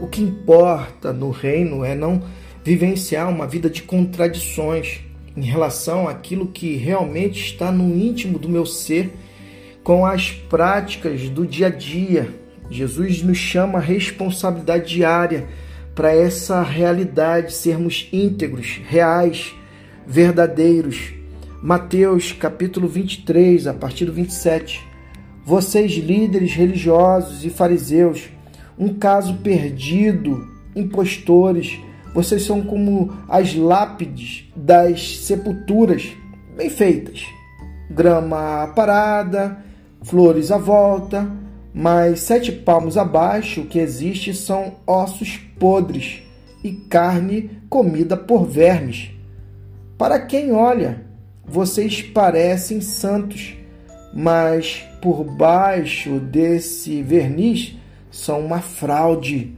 O que importa no reino é não vivenciar uma vida de contradições em relação àquilo que realmente está no íntimo do meu ser com as práticas do dia a dia. Jesus nos chama a responsabilidade diária para essa realidade, sermos íntegros, reais, verdadeiros. Mateus capítulo 23, a partir do 27. Vocês, líderes religiosos e fariseus, um caso perdido, impostores, vocês são como as lápides das sepulturas, bem feitas. Grama parada, flores à volta, mas sete palmos abaixo o que existe são ossos podres e carne comida por vermes. Para quem olha, vocês parecem santos, mas por baixo desse verniz são uma fraude.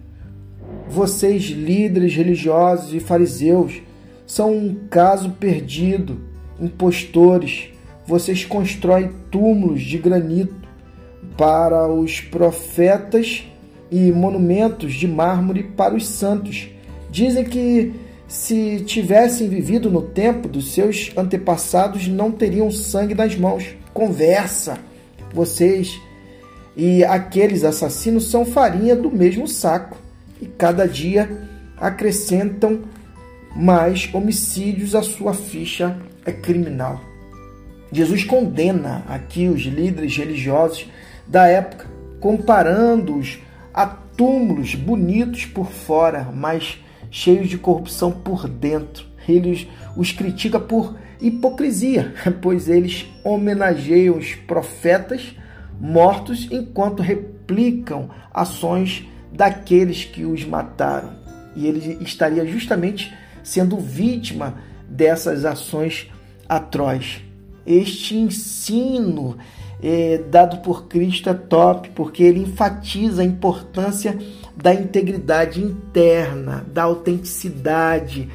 Vocês, líderes religiosos e fariseus, são um caso perdido, impostores. Vocês constroem túmulos de granito para os profetas e monumentos de mármore para os santos. Dizem que se tivessem vivido no tempo dos seus antepassados, não teriam sangue nas mãos. Conversa. Vocês e aqueles assassinos são farinha do mesmo saco e cada dia acrescentam mais homicídios à sua ficha criminal. Jesus condena aqui os líderes religiosos da época, comparando-os a túmulos bonitos por fora, mas cheios de corrupção por dentro. Ele os critica por hipocrisia, pois eles homenageiam os profetas mortos enquanto replicam ações daqueles que os mataram. E ele estaria justamente sendo vítima dessas ações atrozes. Este ensino é, dado por Cristo é top, porque ele enfatiza a importância da integridade interna, da autenticidade,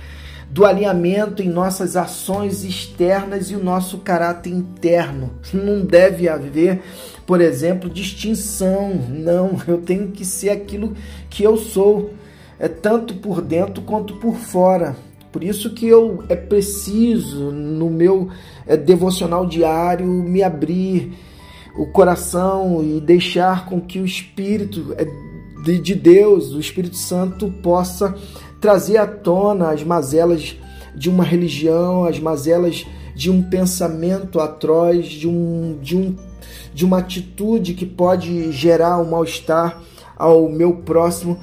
do alinhamento em nossas ações externas e o nosso caráter interno. Não deve haver, por exemplo, distinção. Não, eu tenho que ser aquilo que eu sou, é tanto por dentro quanto por fora. Por isso que eu é preciso no meu é, devocional diário me abrir o coração e deixar com que o Espírito é, de Deus, o Espírito Santo, possa trazer à tona as mazelas de uma religião, as mazelas de um pensamento atroz, de, um, de, um, de uma atitude que pode gerar um mal-estar ao meu próximo,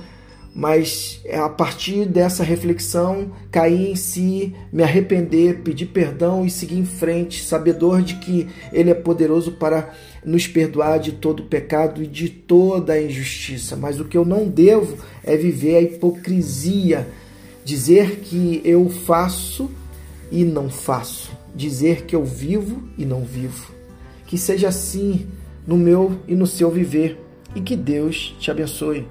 mas é a partir dessa reflexão cair em si, me arrepender, pedir perdão e seguir em frente, sabedor de que Ele é poderoso para nos perdoar de todo pecado e de toda injustiça. Mas o que eu não devo é viver a hipocrisia, dizer que eu faço e não faço, dizer que eu vivo e não vivo. Que seja assim no meu e no seu viver e que Deus te abençoe.